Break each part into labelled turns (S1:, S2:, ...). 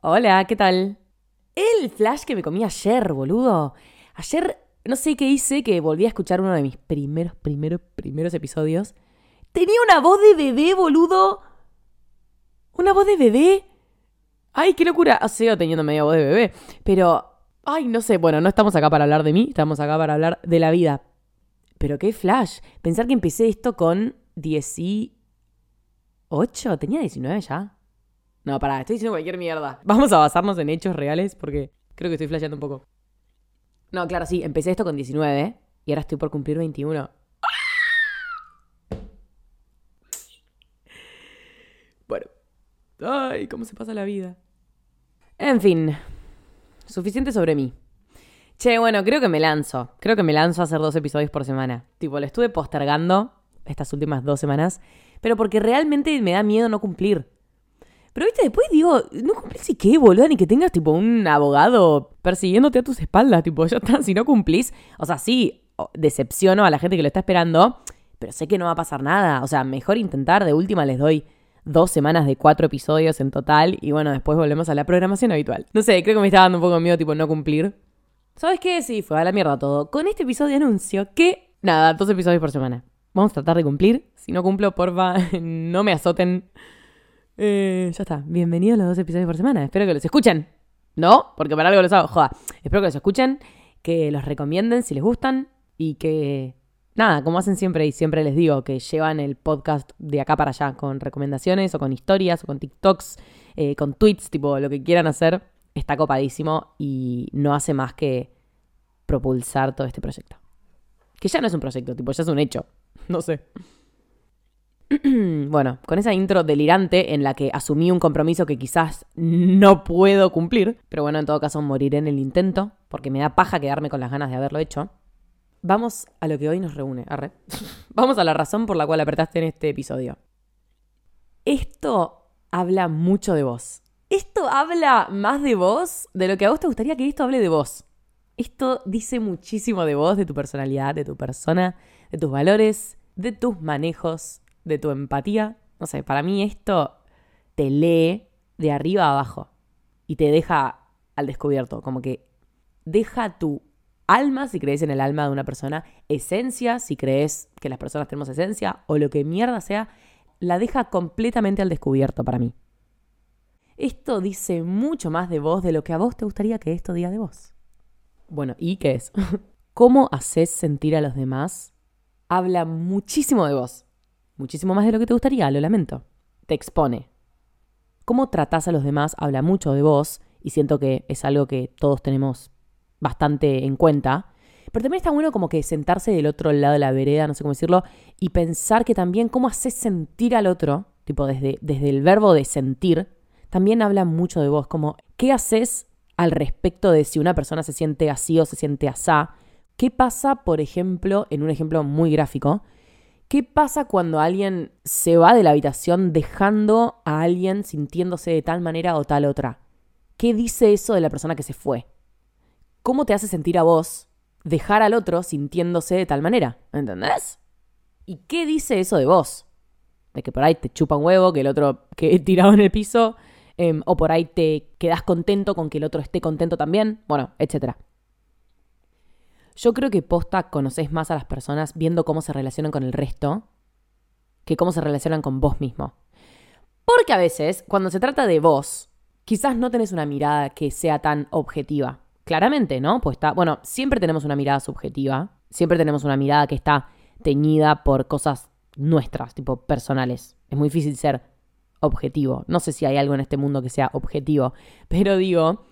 S1: Hola, ¿qué tal? El flash que me comí ayer, boludo. Ayer, no sé qué hice, que volví a escuchar uno de mis primeros, primeros, primeros episodios. Tenía una voz de bebé, boludo. ¿Una voz de bebé? Ay, qué locura. Ah, sigo teniendo media voz de bebé. Pero, ay, no sé. Bueno, no estamos acá para hablar de mí, estamos acá para hablar de la vida. Pero qué flash. Pensar que empecé esto con 18. ¿Tenía 19 ya? No, pará, estoy diciendo cualquier mierda. Vamos a basarnos en hechos reales porque creo que estoy flasheando un poco. No, claro, sí, empecé esto con 19 y ahora estoy por cumplir 21. Bueno. Ay, cómo se pasa la vida. En fin, suficiente sobre mí. Che, bueno, creo que me lanzo. Creo que me lanzo a hacer dos episodios por semana. Tipo, lo estuve postergando estas últimas dos semanas, pero porque realmente me da miedo no cumplir. Pero viste, después digo, no cumplís y qué, boludo, ni que tengas tipo un abogado persiguiéndote a tus espaldas, tipo, ya está, si no cumplís, o sea, sí, decepciono a la gente que lo está esperando, pero sé que no va a pasar nada, o sea, mejor intentar, de última les doy dos semanas de cuatro episodios en total y bueno, después volvemos a la programación habitual. No sé, creo que me está dando un poco miedo tipo no cumplir. ¿Sabes qué? Sí, fue a la mierda todo. Con este episodio anuncio que, nada, dos episodios por semana. Vamos a tratar de cumplir. Si no cumplo, porfa, no me azoten. Eh, ya está. Bienvenidos a los dos episodios por semana. Espero que los escuchen. ¿No? Porque para algo los hago. Joda. Espero que los escuchen, que los recomienden si les gustan y que nada, como hacen siempre y siempre les digo, que llevan el podcast de acá para allá con recomendaciones o con historias o con TikToks, eh, con tweets, tipo lo que quieran hacer, está copadísimo y no hace más que propulsar todo este proyecto. Que ya no es un proyecto, tipo, ya es un hecho. No sé. bueno, con esa intro delirante en la que asumí un compromiso que quizás no puedo cumplir, pero bueno, en todo caso moriré en el intento, porque me da paja quedarme con las ganas de haberlo hecho. Vamos a lo que hoy nos reúne. Arre. Vamos a la razón por la cual apretaste en este episodio. Esto habla mucho de vos. Esto habla más de vos de lo que a vos te gustaría que esto hable de vos. Esto dice muchísimo de vos, de tu personalidad, de tu persona, de tus valores, de tus manejos, de tu empatía. No sé, para mí esto te lee de arriba a abajo y te deja al descubierto, como que deja tu alma, si crees en el alma de una persona, esencia, si crees que las personas tenemos esencia, o lo que mierda sea, la deja completamente al descubierto para mí. Esto dice mucho más de vos de lo que a vos te gustaría que esto diga de vos. Bueno, ¿y qué es? ¿Cómo haces sentir a los demás? Habla muchísimo de vos. Muchísimo más de lo que te gustaría, lo lamento. Te expone. Cómo tratás a los demás habla mucho de vos y siento que es algo que todos tenemos bastante en cuenta. Pero también está bueno como que sentarse del otro lado de la vereda, no sé cómo decirlo, y pensar que también cómo haces sentir al otro, tipo desde, desde el verbo de sentir, también habla mucho de vos, como qué haces al respecto de si una persona se siente así o se siente asá. ¿Qué pasa, por ejemplo, en un ejemplo muy gráfico? ¿Qué pasa cuando alguien se va de la habitación dejando a alguien sintiéndose de tal manera o tal otra? ¿Qué dice eso de la persona que se fue? ¿Cómo te hace sentir a vos dejar al otro sintiéndose de tal manera? ¿Entendés? ¿Y qué dice eso de vos? De que por ahí te chupa un huevo, que el otro que tirado en el piso, em, o por ahí te quedas contento con que el otro esté contento también, bueno, etc. Yo creo que posta conoces más a las personas viendo cómo se relacionan con el resto que cómo se relacionan con vos mismo. Porque a veces, cuando se trata de vos, quizás no tenés una mirada que sea tan objetiva. Claramente, ¿no? Pues está, bueno, siempre tenemos una mirada subjetiva, siempre tenemos una mirada que está teñida por cosas nuestras, tipo personales. Es muy difícil ser objetivo. No sé si hay algo en este mundo que sea objetivo, pero digo,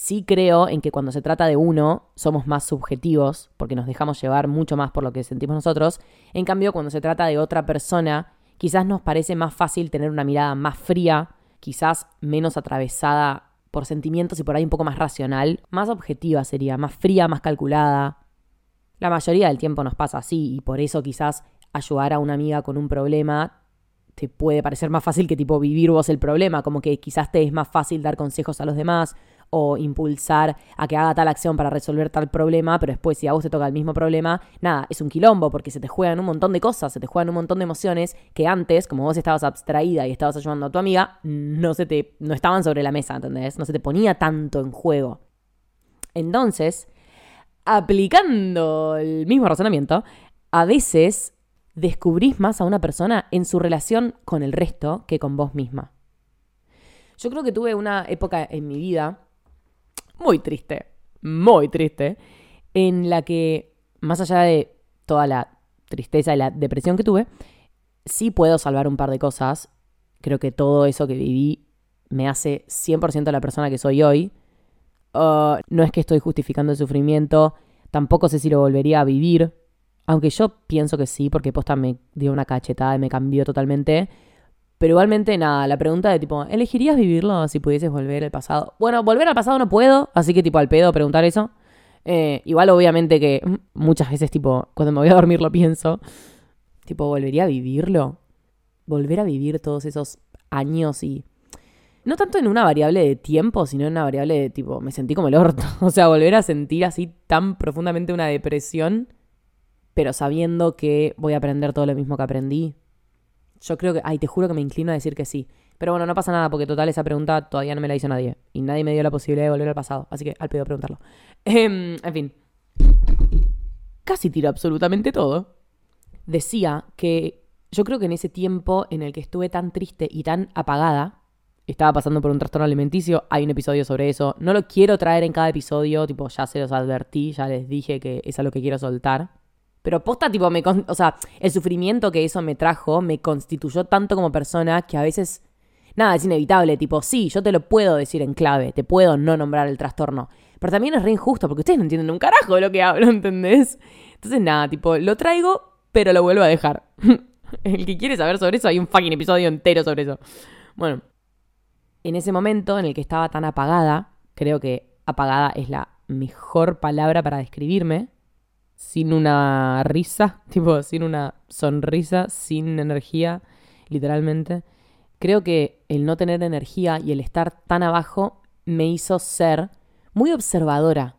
S1: sí creo en que cuando se trata de uno somos más subjetivos, porque nos dejamos llevar mucho más por lo que sentimos nosotros. En cambio, cuando se trata de otra persona, quizás nos parece más fácil tener una mirada más fría, quizás menos atravesada por sentimientos y por ahí un poco más racional, más objetiva sería, más fría, más calculada. La mayoría del tiempo nos pasa así y por eso quizás ayudar a una amiga con un problema te puede parecer más fácil que tipo vivir vos el problema, como que quizás te es más fácil dar consejos a los demás o impulsar a que haga tal acción para resolver tal problema, pero después si a vos te toca el mismo problema, nada, es un quilombo porque se te juegan un montón de cosas, se te juegan un montón de emociones que antes, como vos estabas abstraída y estabas ayudando a tu amiga, no se te no estaban sobre la mesa, ¿entendés? No se te ponía tanto en juego. Entonces, aplicando el mismo razonamiento, a veces descubrís más a una persona en su relación con el resto que con vos misma. Yo creo que tuve una época en mi vida muy triste, muy triste, en la que, más allá de toda la tristeza y la depresión que tuve, sí puedo salvar un par de cosas. Creo que todo eso que viví me hace 100% la persona que soy hoy. Uh, no es que estoy justificando el sufrimiento, tampoco sé si lo volvería a vivir, aunque yo pienso que sí, porque posta me dio una cachetada y me cambió totalmente. Pero igualmente, nada, la pregunta de tipo, ¿elegirías vivirlo si pudieses volver al pasado? Bueno, volver al pasado no puedo, así que tipo al pedo preguntar eso. Eh, igual obviamente que muchas veces tipo, cuando me voy a dormir lo pienso. Tipo, ¿volvería a vivirlo? Volver a vivir todos esos años y... No tanto en una variable de tiempo, sino en una variable de tipo, me sentí como el orto. O sea, volver a sentir así tan profundamente una depresión pero sabiendo que voy a aprender todo lo mismo que aprendí. Yo creo que, ay, te juro que me inclino a decir que sí. Pero bueno, no pasa nada, porque total esa pregunta todavía no me la hizo nadie. Y nadie me dio la posibilidad de volver al pasado. Así que al pedo preguntarlo. Em, en fin. Casi tiro absolutamente todo. Decía que yo creo que en ese tiempo en el que estuve tan triste y tan apagada, estaba pasando por un trastorno alimenticio, hay un episodio sobre eso. No lo quiero traer en cada episodio, tipo, ya se los advertí, ya les dije que es a lo que quiero soltar. Pero posta, tipo, me, o sea, el sufrimiento que eso me trajo me constituyó tanto como persona que a veces, nada, es inevitable. Tipo, sí, yo te lo puedo decir en clave, te puedo no nombrar el trastorno. Pero también es re injusto porque ustedes no entienden un carajo de lo que hablo, ¿entendés? Entonces, nada, tipo, lo traigo, pero lo vuelvo a dejar. el que quiere saber sobre eso, hay un fucking episodio entero sobre eso. Bueno, en ese momento en el que estaba tan apagada, creo que apagada es la mejor palabra para describirme sin una risa, tipo, sin una sonrisa, sin energía, literalmente. Creo que el no tener energía y el estar tan abajo me hizo ser muy observadora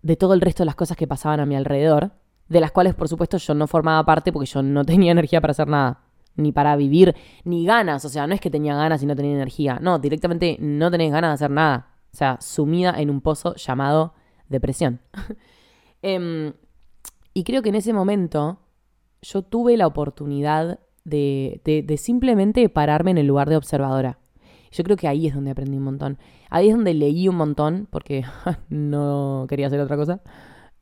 S1: de todo el resto de las cosas que pasaban a mi alrededor, de las cuales por supuesto yo no formaba parte porque yo no tenía energía para hacer nada, ni para vivir, ni ganas, o sea, no es que tenía ganas y no tenía energía, no, directamente no tenés ganas de hacer nada, o sea, sumida en un pozo llamado depresión. Em, y creo que en ese momento yo tuve la oportunidad de, de, simplemente pararme en el lugar de observadora. Yo creo que ahí es donde aprendí un montón. Ahí es donde leí un montón, porque no quería hacer otra cosa.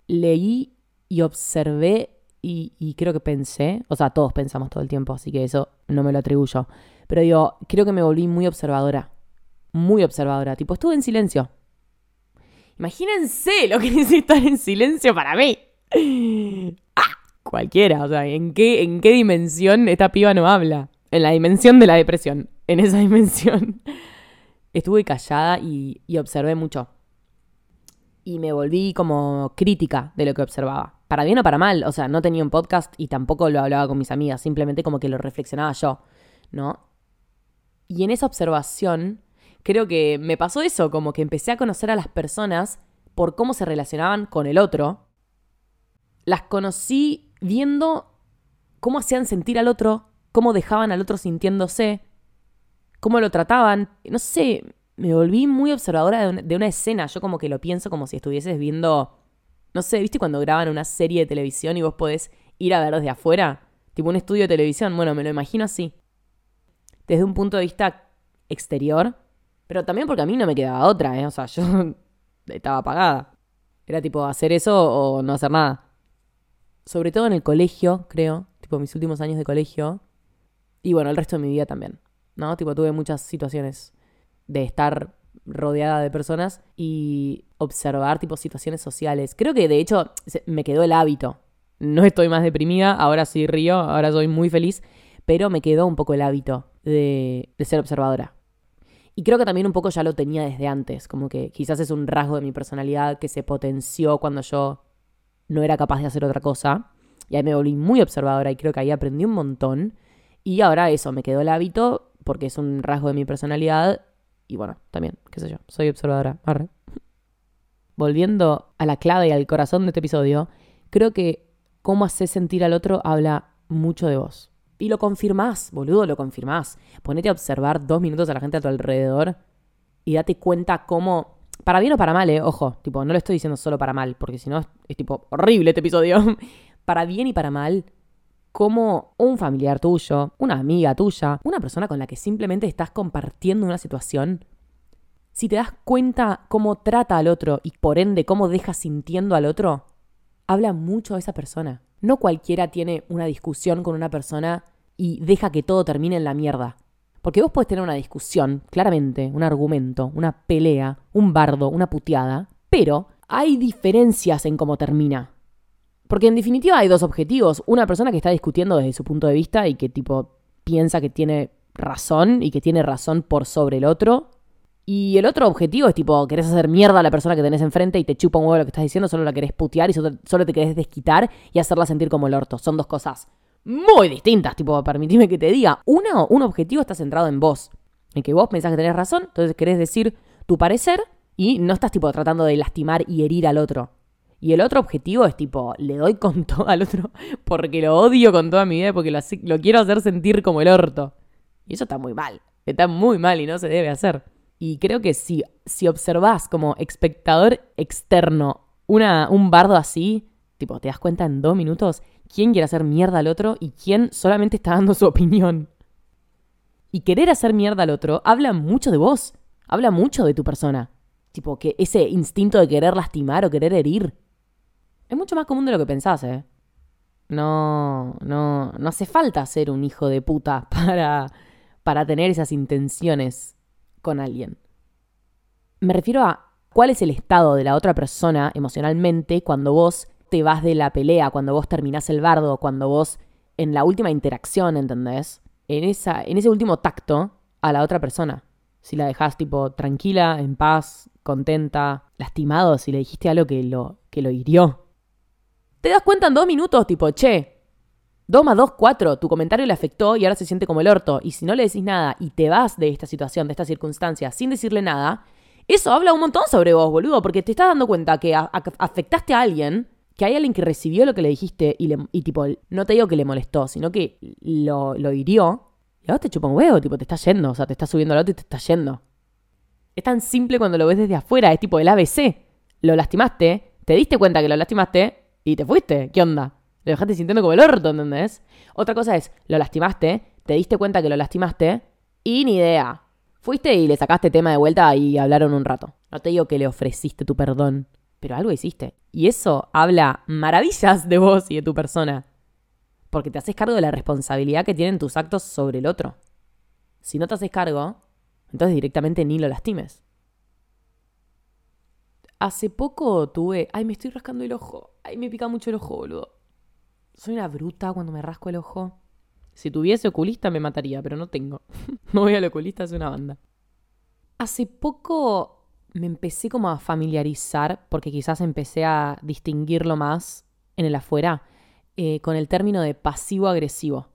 S1: Leí y observé y, y, creo que pensé, o sea, todos pensamos todo el tiempo, así que eso no me lo atribuyo. Pero digo, creo que me volví muy observadora. Muy observadora. Tipo, estuve en silencio. Imagínense lo que es estar en silencio para mí. Ah, cualquiera, o sea, ¿en qué, ¿en qué dimensión esta piba no habla? En la dimensión de la depresión, en esa dimensión. Estuve callada y, y observé mucho. Y me volví como crítica de lo que observaba. Para bien o para mal, o sea, no tenía un podcast y tampoco lo hablaba con mis amigas, simplemente como que lo reflexionaba yo, ¿no? Y en esa observación creo que me pasó eso, como que empecé a conocer a las personas por cómo se relacionaban con el otro. Las conocí viendo cómo hacían sentir al otro, cómo dejaban al otro sintiéndose, cómo lo trataban. No sé, me volví muy observadora de, una escena. Yo como que lo pienso como si estuvieses viendo, no sé, ¿viste cuando graban una serie de televisión y vos podés ir a ver desde afuera? Tipo un estudio de televisión. Bueno, me lo imagino así. Desde un punto de vista exterior, pero también porque a mí no me quedaba otra, ¿eh? O sea, yo estaba apagada. Era tipo hacer eso o no hacer nada. Sobre todo en el colegio, creo. Tipo mis últimos años de colegio. Y bueno, el resto de mi vida también. ¿No? Tipo, tuve muchas situaciones de estar rodeada de personas y observar tipo situaciones sociales. Creo que de hecho me quedó el hábito. No estoy más deprimida, ahora sí río, ahora soy muy feliz, pero me quedó un poco el hábito de, de ser observadora. Y creo que también un poco ya lo tenía desde antes, como que quizás es un rasgo de mi personalidad que se potenció cuando yo no era capaz de hacer otra cosa. Y ahí me volví muy observadora y creo que ahí aprendí un montón. Y ahora eso, me quedó el hábito porque es un rasgo de mi personalidad y bueno, también, qué sé yo, soy observadora. Volviendo a la clave y al corazón de este episodio, creo que cómo haces sentir al otro habla mucho de vos. Y lo confirmás, boludo, lo confirmás. Ponete a observar dos minutos a la gente a tu alrededor y date cuenta cómo. Para bien o para mal, eh, ojo, tipo, no lo estoy diciendo solo para mal, porque si no es, tipo horrible este episodio. para bien y para mal, cómo un familiar tuyo, una amiga tuya, una persona con la que simplemente estás compartiendo una situación, si te das cuenta cómo trata al otro y por ende cómo deja sintiendo al otro, habla mucho de esa persona. No cualquiera tiene una discusión con una persona y deja que todo termine en la mierda. Porque vos podés tener una discusión, claramente, un argumento, una pelea, un bardo, una puteada, pero hay diferencias en cómo termina. Porque en definitiva hay dos objetivos. Una persona que está discutiendo desde su punto de vista y que tipo piensa que tiene razón y que tiene razón por sobre el otro. Y el otro objetivo es tipo, querés hacer mierda a la persona que tenés enfrente y te chupa un huevo lo que estás diciendo, solo la querés putear y solo, te querés desquitar y hacerla sentir como el orto. Son dos cosas muy distintas, tipo, permitime que te diga. Uno, un objetivo está centrado en vos, en que vos pensás que tenés razón, entonces querés decir tu parecer y no estás tipo tratando de lastimar y herir al otro. Y el otro objetivo es tipo, le doy con todo al otro porque lo odio con toda mi vida, porque lo, lo quiero hacer sentir como el orto. Y eso está muy mal. Está muy mal y no se debe hacer. Y creo que si, si observás como espectador externo una, un bardo así, tipo, te das cuenta en dos minutos quién quiere hacer mierda al otro y quién solamente está dando su opinión. Y querer hacer mierda al otro habla mucho de vos, habla mucho de tu persona. Tipo, que ese instinto de querer lastimar o querer herir es mucho más común de lo que pensás, ¿eh? No, no, no hace falta ser un hijo de puta para, para tener esas intenciones con alguien. Me refiero a cuál es el estado de la otra persona emocionalmente cuando vos te vas de la pelea, cuando vos terminás el bardo, cuando vos en la última interacción, ¿entendés? En, esa, en ese último tacto a la otra persona. Si la dejás tipo tranquila, en paz, contenta, lastimado, si le dijiste algo que lo, que lo hirió. Te das cuenta en dos minutos, tipo, che, dos, cuatro, tu comentario le afectó y ahora se siente como el orto. Y si no le decís nada y te vas de esta situación, de esta circunstancia, sin decirle nada, eso habla un montón sobre vos, boludo, porque te estás dando cuenta que afectaste a alguien, que hay alguien que recibió lo que le dijiste y, le, tipo, no te digo que le molestó, sino que lo, lo hirió. Y ahora te chupa un huevo, tipo, te está yendo, o sea, te está subiendo al otro y te está yendo. Es tan simple cuando lo ves desde afuera, es tipo el ABC. Lo lastimaste, te diste cuenta que lo lastimaste, y te fuiste. ¿Qué onda? Lo dejaste sintiendo como el orto, ¿entendés? Otra cosa es, lo lastimaste, te diste cuenta que lo lastimaste y ni idea. Fuiste y le sacaste tema de vuelta y hablaron un rato. No te digo que le ofreciste tu perdón, pero algo hiciste. Y eso habla maravillas de vos y de tu persona. Porque te haces cargo de la responsabilidad que tienen tus actos sobre el otro. Si no te haces cargo, entonces directamente ni lo lastimes. Hace poco tuve. Ay, me estoy rascando el ojo. Ay, me pica mucho el ojo, boludo. Soy una bruta cuando me rasco el ojo. Si tuviese oculista me mataría, pero no tengo. no voy al oculista, es una banda. Hace poco me empecé como a familiarizar, porque quizás empecé a distinguirlo más en el afuera, eh, con el término de pasivo-agresivo.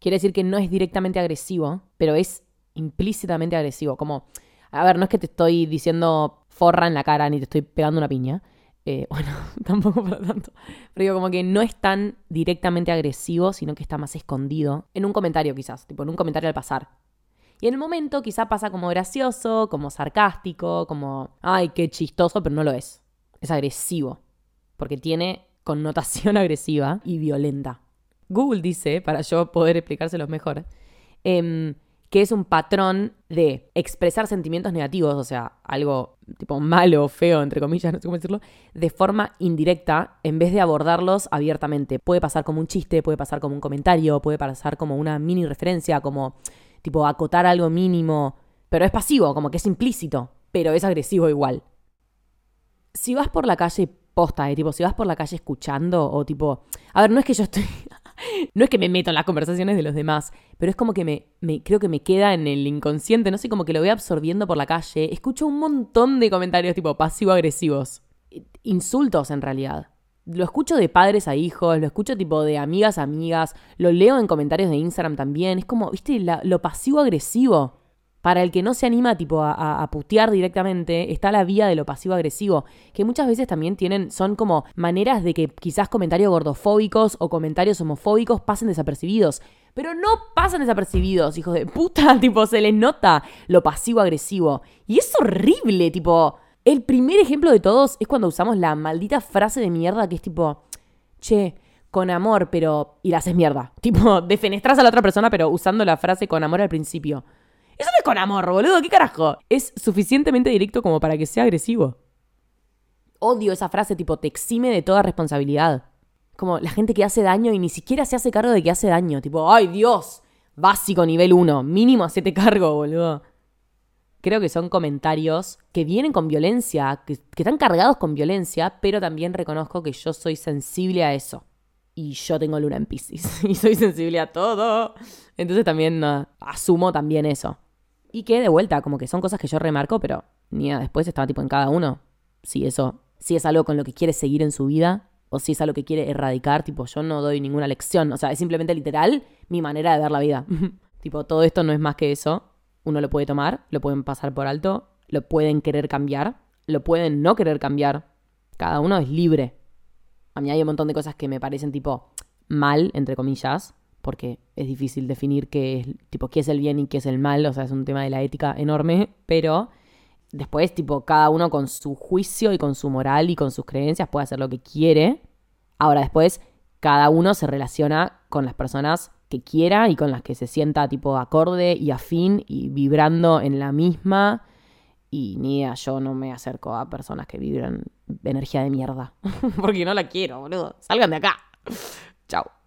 S1: Quiere decir que no es directamente agresivo, pero es implícitamente agresivo. Como, a ver, no es que te estoy diciendo forra en la cara ni te estoy pegando una piña. Eh, bueno, tampoco para tanto. Pero digo, como que no es tan directamente agresivo, sino que está más escondido. En un comentario quizás, tipo en un comentario al pasar. Y en el momento quizá pasa como gracioso, como sarcástico, como, ay, qué chistoso, pero no lo es. Es agresivo. Porque tiene connotación agresiva y violenta. Google dice, para yo poder explicárselo mejor, eh, que es un patrón de expresar sentimientos negativos, o sea, algo tipo malo, feo, entre comillas, no sé cómo decirlo, de forma indirecta en vez de abordarlos abiertamente. Puede pasar como un chiste, puede pasar como un comentario, puede pasar como una mini referencia, como tipo acotar algo mínimo, pero es pasivo, como que es implícito, pero es agresivo igual. Si vas por la calle posta, eh, tipo, si vas por la calle escuchando o tipo, a ver, no es que yo estoy no es que me meto en las conversaciones de los demás, pero es como que me, creo que me queda en el inconsciente, no sé, como que lo voy absorbiendo por la calle. Escucho un montón de comentarios tipo pasivo-agresivos. Insultos en realidad. Lo escucho de padres a hijos, lo escucho tipo de amigas a amigas, lo leo en comentarios de Instagram también. Es como, viste, lo pasivo-agresivo. Para el que no se anima tipo a, putear directamente, está la vía de lo pasivo-agresivo, que muchas veces también tienen, son como maneras de que quizás comentarios gordofóbicos o comentarios homofóbicos pasen desapercibidos. Pero no pasan desapercibidos, hijos de puta, tipo, se les nota lo pasivo-agresivo. Y es horrible, tipo, el primer ejemplo de todos es cuando usamos la maldita frase de mierda que es tipo, che, con amor, pero... y la haces mierda. Tipo, defenestras a la otra persona, pero usando la frase con amor al principio. Eso no es con amor, boludo, ¿qué carajo? Es suficientemente directo como para que sea agresivo. Odio esa frase tipo te exime de toda responsabilidad. Como la gente que hace daño y ni siquiera se hace cargo de que hace daño. Tipo, ay Dios, básico nivel 1, mínimo hacete cargo, boludo. Creo que son comentarios que vienen con violencia, que, están cargados con violencia, pero también reconozco que yo soy sensible a eso. Y yo tengo luna en Pisces y soy sensible a todo. Entonces también asumo también eso. Y que de vuelta, como que son cosas que yo remarco, pero ni después estaba tipo en cada uno. Si eso, si es algo con lo que quiere seguir en su vida, o si es algo que quiere erradicar, tipo, yo no doy ninguna lección. O sea, es simplemente literal mi manera de ver la vida. tipo, todo esto no es más que eso. Uno lo puede tomar, lo pueden pasar por alto, lo pueden querer cambiar, lo pueden no querer cambiar. Cada uno es libre. A mí hay un montón de cosas que me parecen tipo mal, entre comillas, porque es difícil definir qué es, tipo, qué es el bien y qué es el mal, o sea, es un tema de la ética enorme, pero después, tipo, cada uno con su juicio y con su moral y con sus creencias puede hacer lo que quiere. Ahora, después, cada uno se relaciona con las personas que quiera y con las que se sienta, tipo, acorde y afín y vibrando en la misma. Y ni yo no me acerco a personas que vibran energía de mierda. Porque no la quiero, boludo. Salgan de acá. Chao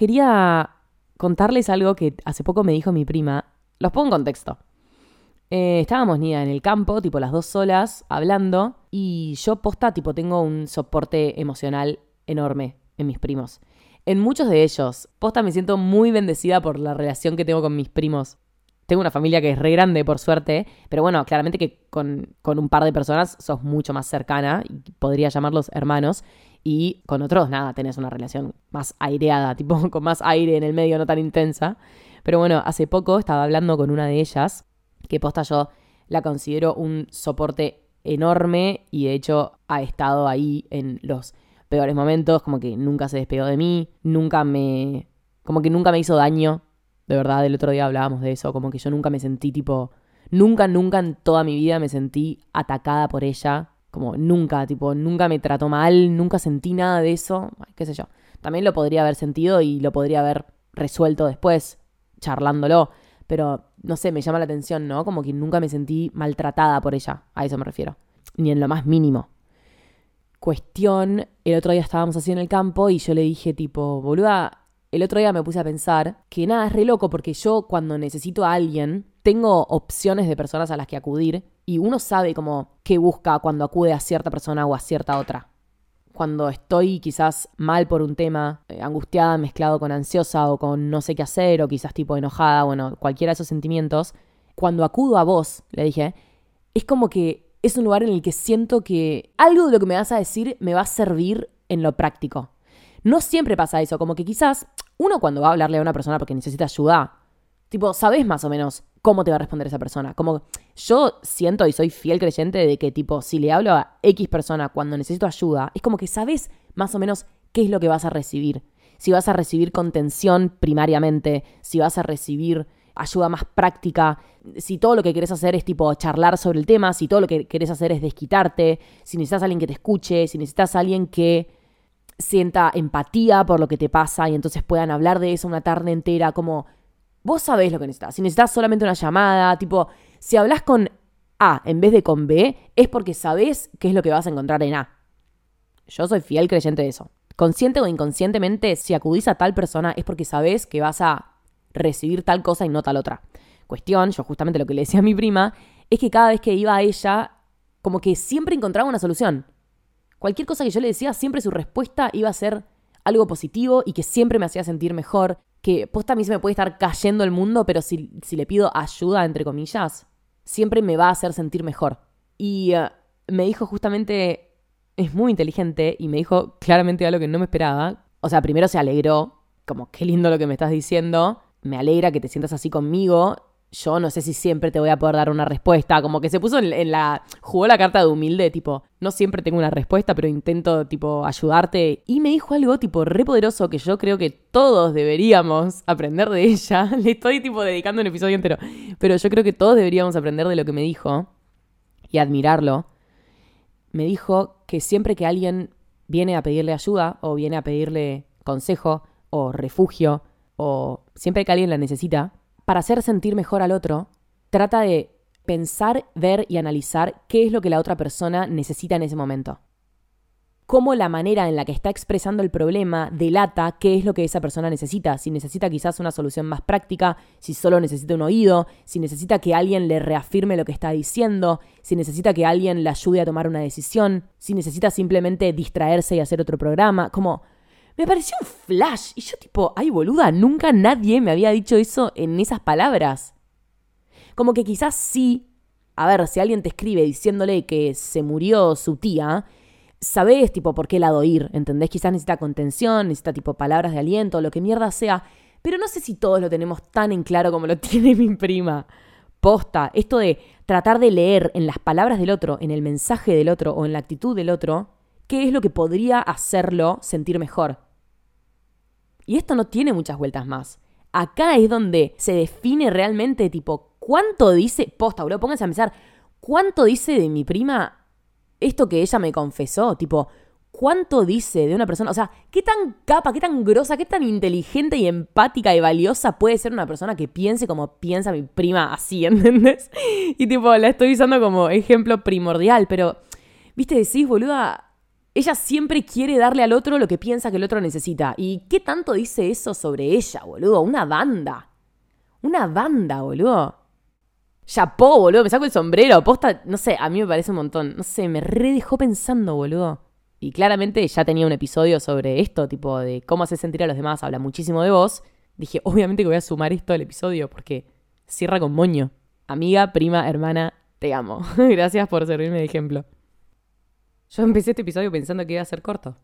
S1: quería contarles algo que hace poco me dijo mi prima. Los pongo en contexto. Eh, estábamos, Nida, en el campo, tipo las dos solas, hablando, y yo posta, tipo, tengo un soporte emocional enorme en mis primos. En muchos de ellos, posta me siento muy bendecida por la relación que tengo con mis primos. Tengo una familia que es re grande, por suerte, pero bueno, claramente que con, con un par de personas sos mucho más cercana, y podría llamarlos hermanos, y con otros, nada, tenés una relación más aireada, tipo con más aire en el medio, no tan intensa. Pero bueno, hace poco estaba hablando con una de ellas, que posta yo la considero un soporte enorme y de hecho ha estado ahí en los peores momentos, como que nunca se despegó de mí, nunca me... como que nunca me hizo daño, de verdad, el otro día hablábamos de eso, como que yo nunca me sentí tipo... Nunca, nunca en toda mi vida me sentí atacada por ella como nunca, tipo, nunca me trató mal, nunca sentí nada de eso, qué sé yo. También lo podría haber sentido y lo podría haber resuelto después, charlándolo. Pero, no sé, me llama la atención, ¿no? Como que nunca me sentí maltratada por ella, a eso me refiero. Ni en lo más mínimo. Cuestión, el otro día estábamos así en el campo y yo le dije tipo, boluda, el otro día me puse a pensar que nada, es re loco porque yo cuando necesito a alguien, tengo opciones de personas a las que acudir y uno sabe como qué busca cuando acude a cierta persona o a cierta otra. Cuando estoy quizás mal por un tema, eh, angustiada, mezclado con ansiosa o con no sé qué hacer o quizás tipo enojada, bueno, cualquiera de esos sentimientos, cuando acudo a vos, le dije, es como que es un lugar en el que siento que algo de lo que me vas a decir me va a servir en lo práctico. No siempre pasa eso, como que quizás uno cuando va a hablarle a una persona porque necesita ayuda, tipo, sabes más o menos cómo te va a responder esa persona. Como yo siento y soy fiel creyente de que tipo, si le hablo a X persona cuando necesito ayuda, es como que sabes más o menos qué es lo que vas a recibir. Si vas a recibir contención primariamente, si vas a recibir ayuda más práctica, si todo lo que querés hacer es tipo charlar sobre el tema, si todo lo que querés hacer es desquitarte, si necesitas a alguien que te escuche, si necesitas a alguien que sienta empatía por lo que te pasa y entonces puedan hablar de eso una tarde entera, como Vos sabés lo que necesitas. Si necesitas solamente una llamada, tipo, si hablas con A en vez de con B, es porque sabés qué es lo que vas a encontrar en A. Yo soy fiel creyente de eso. Consciente o inconscientemente, si acudís a tal persona es porque sabés que vas a recibir tal cosa y no tal otra. Cuestión, yo justamente lo que le decía a mi prima, es que cada vez que iba a ella, como que siempre encontraba una solución. Cualquier cosa que yo le decía, siempre su respuesta iba a ser algo positivo y que siempre me hacía sentir mejor que posta a mí se me puede estar cayendo el mundo, pero si, si le pido ayuda, entre comillas, siempre me va a hacer sentir mejor. Y eh, me dijo justamente, es muy inteligente, y me dijo claramente algo que no me esperaba. O sea, primero se alegró, como qué lindo lo que me estás diciendo, me alegra que te sientas así conmigo, yo no sé si siempre te voy a poder dar una respuesta. Como que se puso en, la. jugó la carta de humilde, tipo, no siempre tengo una respuesta, pero intento, tipo, ayudarte. Y me dijo algo, tipo, re poderoso que yo creo que todos deberíamos aprender de ella. Le estoy, tipo, dedicando un episodio entero. Pero yo creo que todos deberíamos aprender de lo que me dijo y admirarlo. Me dijo que siempre que alguien viene a pedirle ayuda o viene a pedirle consejo o refugio o siempre que alguien la necesita, para hacer sentir mejor al otro, trata de pensar, ver y analizar qué es lo que la otra persona necesita en ese momento. Cómo la manera en la que está expresando el problema delata qué es lo que esa persona necesita. Si necesita quizás una solución más práctica, si solo necesita un oído, si necesita que alguien le reafirme lo que está diciendo, si necesita que alguien le ayude a tomar una decisión, si necesita simplemente distraerse y hacer otro programa. Como me pareció un flash. Y yo tipo, ay boluda, nunca nadie me había dicho eso en esas palabras. Como que quizás sí, a ver, si alguien te escribe diciéndole que se murió su tía, sabés tipo por qué lado ir, ¿entendés? Quizás necesita contención, necesita tipo palabras de aliento, lo que mierda sea. Pero no sé si todos lo tenemos tan en claro como lo tiene mi prima. Posta, esto de tratar de leer en las palabras del otro, en el mensaje del otro o en la actitud del otro, qué es lo que podría hacerlo sentir mejor. Y esto no tiene muchas vueltas más. Acá es donde se define realmente, tipo, ¿cuánto dice? Posta, bro, pónganse a pensar, ¿cuánto dice de mi prima esto que ella me confesó? Tipo, ¿cuánto dice de una persona? O sea, ¿qué tan capa, qué tan grosa, qué tan inteligente y empática y valiosa puede ser una persona que piense como piensa mi prima así, ¿entendés? Y tipo, la estoy usando como ejemplo primordial, pero, viste, decís, boluda, ella siempre quiere darle al otro lo que piensa que el otro necesita. ¿Y qué tanto dice eso sobre ella, boludo? Una banda. Una banda, boludo. Chapó, boludo. Me saco el sombrero. Posta, no sé, a mí me parece un montón. No sé, me re dejó pensando, boludo. Y claramente ya tenía un episodio sobre esto, tipo de cómo hace sentir a los demás. Habla muchísimo de vos. Dije, obviamente que voy a sumar esto al episodio porque cierra con moño. Amiga, prima, hermana, te amo. Gracias por servirme de ejemplo. Yo empecé este episodio pensando que iba a ser corto.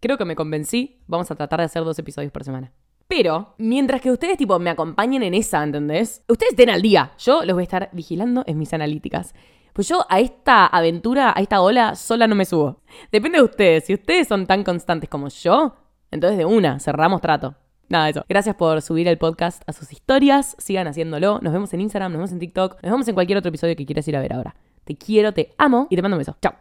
S1: Creo que me convencí. Vamos a tratar de hacer dos episodios por semana. Pero, mientras que ustedes, tipo, me acompañen en esa, ¿entendés? Ustedes estén al día. Yo los voy a estar vigilando en mis analíticas. Pues yo a esta aventura, a esta ola, sola no me subo. Depende de ustedes. Si ustedes son tan constantes como yo, entonces de una, cerramos trato. Nada eso. Gracias por subir el podcast a sus historias. Sigan haciéndolo. Nos vemos en Instagram, nos vemos en TikTok, nos vemos en cualquier otro episodio que quieras ir a ver ahora. Te quiero, te amo y te mando un beso. Chao.